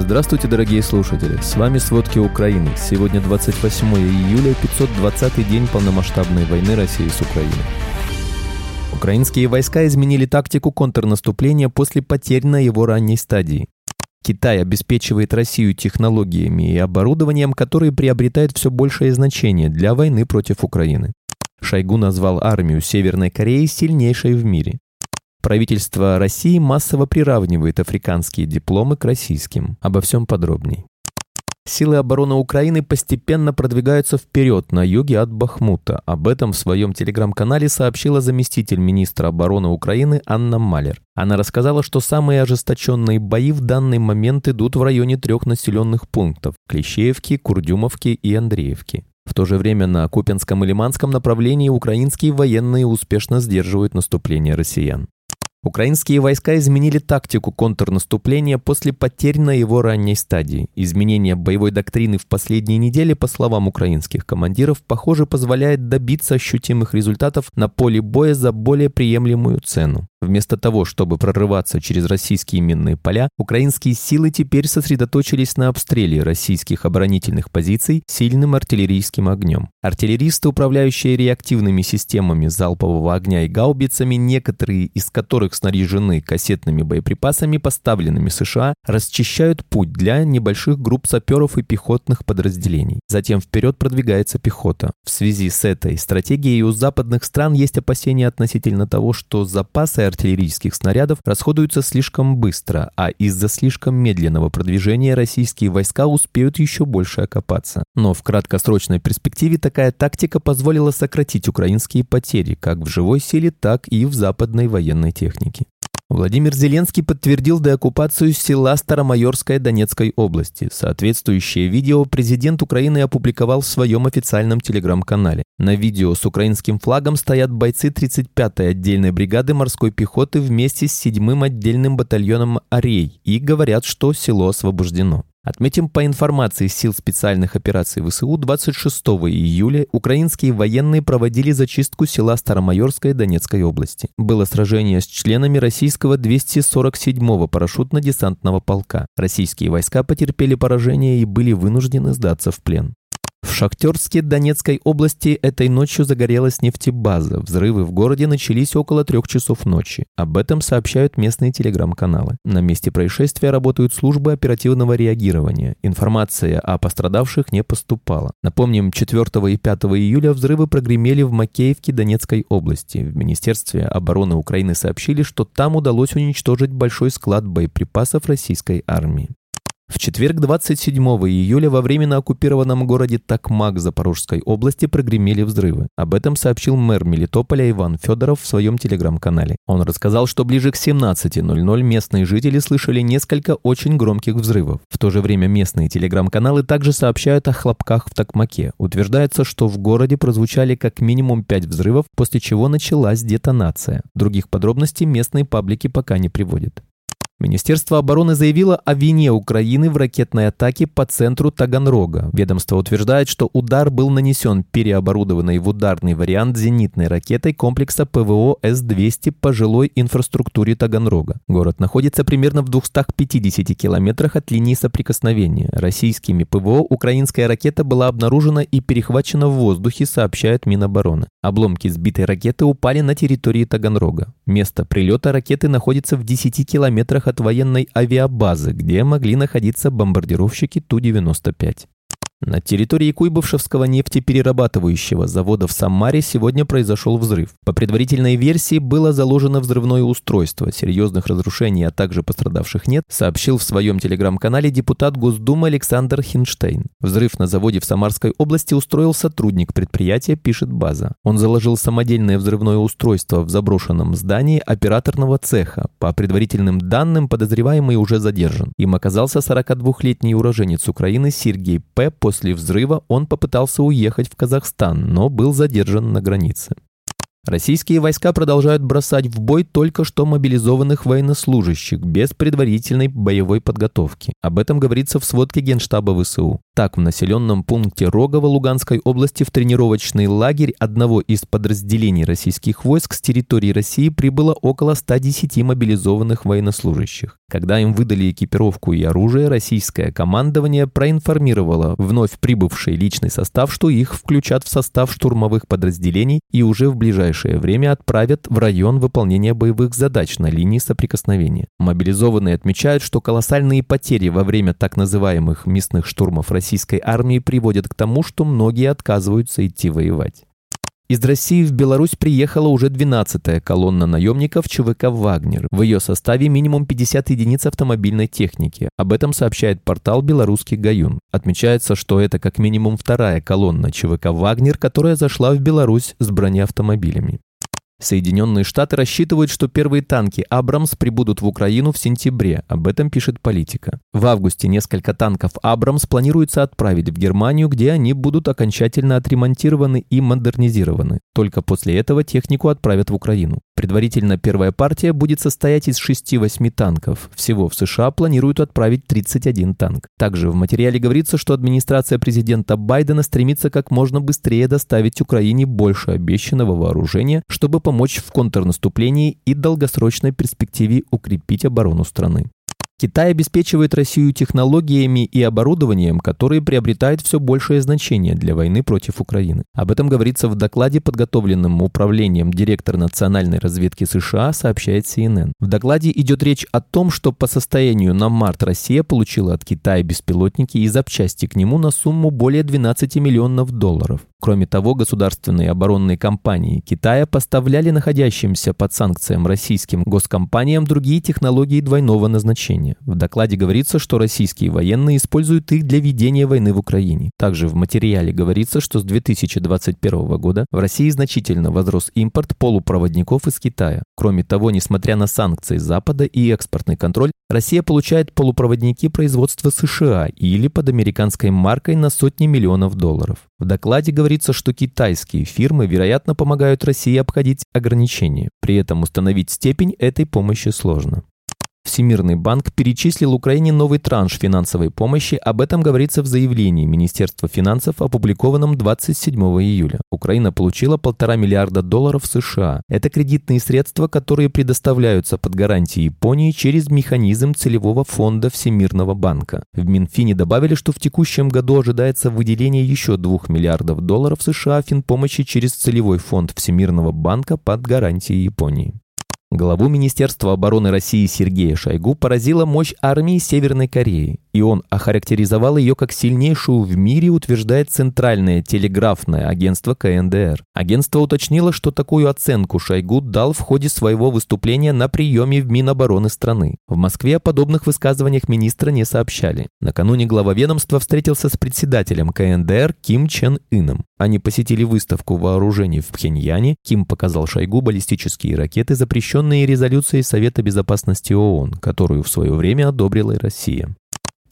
Здравствуйте, дорогие слушатели! С вами «Сводки Украины». Сегодня 28 июля, 520-й день полномасштабной войны России с Украиной. Украинские войска изменили тактику контрнаступления после потерь на его ранней стадии. Китай обеспечивает Россию технологиями и оборудованием, которые приобретают все большее значение для войны против Украины. Шойгу назвал армию Северной Кореи сильнейшей в мире. Правительство России массово приравнивает африканские дипломы к российским. Обо всем подробней. Силы обороны Украины постепенно продвигаются вперед на юге от Бахмута. Об этом в своем телеграм-канале сообщила заместитель министра обороны Украины Анна Малер. Она рассказала, что самые ожесточенные бои в данный момент идут в районе трех населенных пунктов – Клещеевки, Курдюмовки и Андреевки. В то же время на Купенском и Лиманском направлении украинские военные успешно сдерживают наступление россиян. Украинские войска изменили тактику контрнаступления после потерь на его ранней стадии. Изменение боевой доктрины в последние недели, по словам украинских командиров, похоже, позволяет добиться ощутимых результатов на поле боя за более приемлемую цену. Вместо того, чтобы прорываться через российские минные поля, украинские силы теперь сосредоточились на обстреле российских оборонительных позиций сильным артиллерийским огнем. Артиллеристы, управляющие реактивными системами залпового огня и гаубицами, некоторые из которых снаряжены кассетными боеприпасами, поставленными США, расчищают путь для небольших групп саперов и пехотных подразделений. Затем вперед продвигается пехота. В связи с этой стратегией у западных стран есть опасения относительно того, что запасы артиллерийских снарядов расходуются слишком быстро, а из-за слишком медленного продвижения российские войска успеют еще больше окопаться. Но в краткосрочной перспективе такая тактика позволила сократить украинские потери как в живой силе, так и в западной военной технике. Владимир Зеленский подтвердил деоккупацию села Старомайорская Донецкой области. Соответствующее видео президент Украины опубликовал в своем официальном телеграм-канале. На видео с украинским флагом стоят бойцы 35-й отдельной бригады морской пехоты вместе с 7-м отдельным батальоном «Арей» и говорят, что село освобождено. Отметим, по информации сил специальных операций ВСУ, 26 июля украинские военные проводили зачистку села Старомайорское Донецкой области. Было сражение с членами российского 247-го парашютно-десантного полка. Российские войска потерпели поражение и были вынуждены сдаться в плен. В Шахтерске Донецкой области этой ночью загорелась нефтебаза. Взрывы в городе начались около трех часов ночи. Об этом сообщают местные телеграм-каналы. На месте происшествия работают службы оперативного реагирования. Информация о пострадавших не поступала. Напомним, 4 и 5 июля взрывы прогремели в Макеевке Донецкой области. В Министерстве обороны Украины сообщили, что там удалось уничтожить большой склад боеприпасов российской армии. В четверг 27 июля во временно оккупированном городе Такмак Запорожской области прогремели взрывы. Об этом сообщил мэр Мелитополя Иван Федоров в своем телеграм-канале. Он рассказал, что ближе к 17.00 местные жители слышали несколько очень громких взрывов. В то же время местные телеграм-каналы также сообщают о хлопках в Такмаке. Утверждается, что в городе прозвучали как минимум 5 взрывов, после чего началась детонация. Других подробностей местные паблики пока не приводят. Министерство обороны заявило о вине Украины в ракетной атаке по центру Таганрога. Ведомство утверждает, что удар был нанесен переоборудованной в ударный вариант зенитной ракетой комплекса ПВО С-200 по жилой инфраструктуре Таганрога. Город находится примерно в 250 километрах от линии соприкосновения. Российскими ПВО украинская ракета была обнаружена и перехвачена в воздухе, сообщает Минобороны. Обломки сбитой ракеты упали на территории Таганрога. Место прилета ракеты находится в 10 километрах от военной авиабазы, где могли находиться бомбардировщики Ту-95. На территории Куйбышевского нефтеперерабатывающего завода в Самаре сегодня произошел взрыв. По предварительной версии было заложено взрывное устройство. Серьезных разрушений, а также пострадавших нет, сообщил в своем телеграм-канале депутат Госдумы Александр Хинштейн. Взрыв на заводе в Самарской области устроил сотрудник предприятия, пишет база. Он заложил самодельное взрывное устройство в заброшенном здании операторного цеха. По предварительным данным, подозреваемый уже задержан. Им оказался 42-летний уроженец Украины Сергей П. по После взрыва он попытался уехать в Казахстан, но был задержан на границе. Российские войска продолжают бросать в бой только что мобилизованных военнослужащих без предварительной боевой подготовки. Об этом говорится в сводке Генштаба ВСУ. Так, в населенном пункте Рогово Луганской области в тренировочный лагерь одного из подразделений российских войск с территории России прибыло около 110 мобилизованных военнослужащих. Когда им выдали экипировку и оружие, российское командование проинформировало вновь прибывший личный состав, что их включат в состав штурмовых подразделений и уже в ближайшее время отправят в район выполнения боевых задач на линии соприкосновения. Мобилизованные отмечают, что колоссальные потери во время так называемых местных штурмов российской армии приводят к тому, что многие отказываются идти воевать. Из России в Беларусь приехала уже 12-я колонна наемников ЧВК «Вагнер». В ее составе минимум 50 единиц автомобильной техники. Об этом сообщает портал «Белорусский Гаюн». Отмечается, что это как минимум вторая колонна ЧВК «Вагнер», которая зашла в Беларусь с бронеавтомобилями. Соединенные Штаты рассчитывают, что первые танки «Абрамс» прибудут в Украину в сентябре, об этом пишет политика. В августе несколько танков «Абрамс» планируется отправить в Германию, где они будут окончательно отремонтированы и модернизированы. Только после этого технику отправят в Украину. Предварительно первая партия будет состоять из 6-8 танков. Всего в США планируют отправить 31 танк. Также в материале говорится, что администрация президента Байдена стремится как можно быстрее доставить Украине больше обещанного вооружения, чтобы помочь в контрнаступлении и долгосрочной перспективе укрепить оборону страны. Китай обеспечивает Россию технологиями и оборудованием, которые приобретают все большее значение для войны против Украины. Об этом говорится в докладе, подготовленном управлением директора национальной разведки США, сообщает CNN. В докладе идет речь о том, что по состоянию на март Россия получила от Китая беспилотники и запчасти к нему на сумму более 12 миллионов долларов. Кроме того, государственные оборонные компании Китая поставляли находящимся под санкциям российским госкомпаниям другие технологии двойного назначения. В докладе говорится, что российские военные используют их для ведения войны в Украине. Также в материале говорится, что с 2021 года в России значительно возрос импорт полупроводников из Китая. Кроме того, несмотря на санкции Запада и экспортный контроль, Россия получает полупроводники производства США или под американской маркой на сотни миллионов долларов. В докладе говорится, что китайские фирмы, вероятно, помогают России обходить ограничения. При этом установить степень этой помощи сложно. Всемирный банк перечислил Украине новый транш финансовой помощи. Об этом говорится в заявлении Министерства финансов, опубликованном 27 июля. Украина получила полтора миллиарда долларов США. Это кредитные средства, которые предоставляются под гарантией Японии через механизм целевого фонда Всемирного банка. В Минфине добавили, что в текущем году ожидается выделение еще 2 миллиардов долларов США финпомощи через целевой фонд Всемирного банка под гарантией Японии. Главу Министерства обороны России Сергея Шойгу поразила мощь армии Северной Кореи и он охарактеризовал ее как сильнейшую в мире, утверждает Центральное телеграфное агентство КНДР. Агентство уточнило, что такую оценку Шойгу дал в ходе своего выступления на приеме в Минобороны страны. В Москве о подобных высказываниях министра не сообщали. Накануне глава ведомства встретился с председателем КНДР Ким Чен Ыном. Они посетили выставку вооружений в Пхеньяне. Ким показал Шойгу баллистические ракеты, запрещенные резолюцией Совета Безопасности ООН, которую в свое время одобрила и Россия.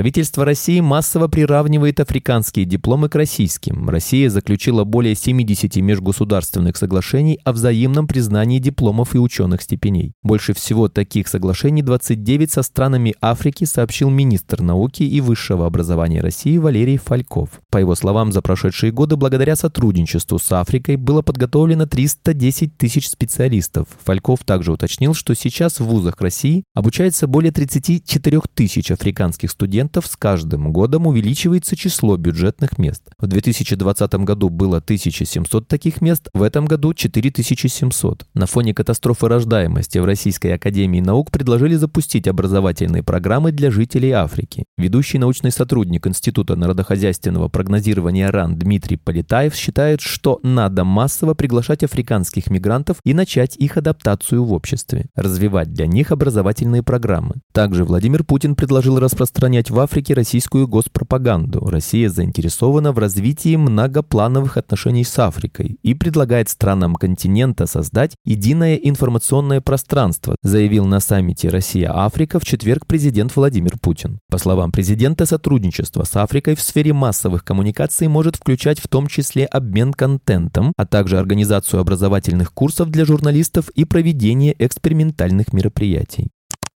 Правительство России массово приравнивает африканские дипломы к российским. Россия заключила более 70 межгосударственных соглашений о взаимном признании дипломов и ученых степеней. Больше всего таких соглашений 29 со странами Африки, сообщил министр науки и высшего образования России Валерий Фальков. По его словам, за прошедшие годы благодаря сотрудничеству с Африкой было подготовлено 310 тысяч специалистов. Фальков также уточнил, что сейчас в вузах России обучается более 34 тысяч африканских студентов студентов с каждым годом увеличивается число бюджетных мест. В 2020 году было 1700 таких мест, в этом году 4700. На фоне катастрофы рождаемости в Российской Академии Наук предложили запустить образовательные программы для жителей Африки. Ведущий научный сотрудник Института народохозяйственного прогнозирования РАН Дмитрий Полетаев считает, что надо массово приглашать африканских мигрантов и начать их адаптацию в обществе, развивать для них образовательные программы. Также Владимир Путин предложил распространять в Африке российскую госпропаганду. Россия заинтересована в развитии многоплановых отношений с Африкой и предлагает странам континента создать единое информационное пространство, заявил на саммите Россия-Африка в четверг президент Владимир Путин. По словам президента, сотрудничество с Африкой в сфере массовых коммуникаций может включать в том числе обмен контентом, а также организацию образовательных курсов для журналистов и проведение экспериментальных мероприятий.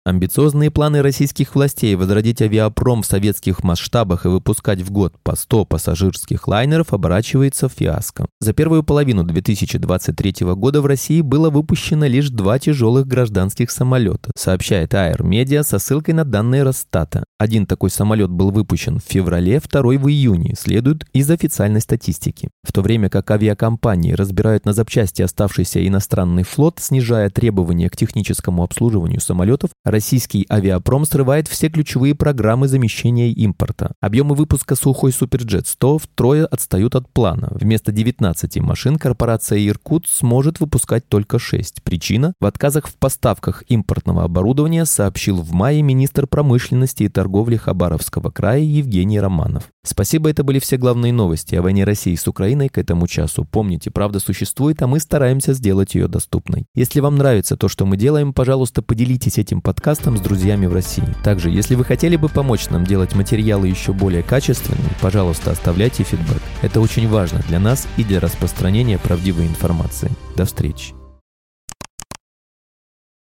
Амбициозные планы российских властей возродить авиапром в советских масштабах и выпускать в год по 100 пассажирских лайнеров оборачивается фиаско. За первую половину 2023 года в России было выпущено лишь два тяжелых гражданских самолета, сообщает Air Media со ссылкой на данные Росстата. Один такой самолет был выпущен в феврале, второй в июне, следует из официальной статистики. В то время как авиакомпании разбирают на запчасти оставшийся иностранный флот, снижая требования к техническому обслуживанию самолетов, российский авиапром срывает все ключевые программы замещения импорта. Объемы выпуска сухой Суперджет 100 втрое отстают от плана. Вместо 19 машин корпорация Иркут сможет выпускать только 6. Причина – в отказах в поставках импортного оборудования сообщил в мае министр промышленности и торговли Хабаровского края Евгений Романов. Спасибо, это были все главные новости о войне России с Украиной к этому часу. Помните, правда существует, а мы стараемся сделать ее доступной. Если вам нравится то, что мы делаем, пожалуйста, поделитесь этим подкастом подкастам с друзьями в России. Также, если вы хотели бы помочь нам делать материалы еще более качественными, пожалуйста, оставляйте фидбэк. Это очень важно для нас и для распространения правдивой информации. До встречи.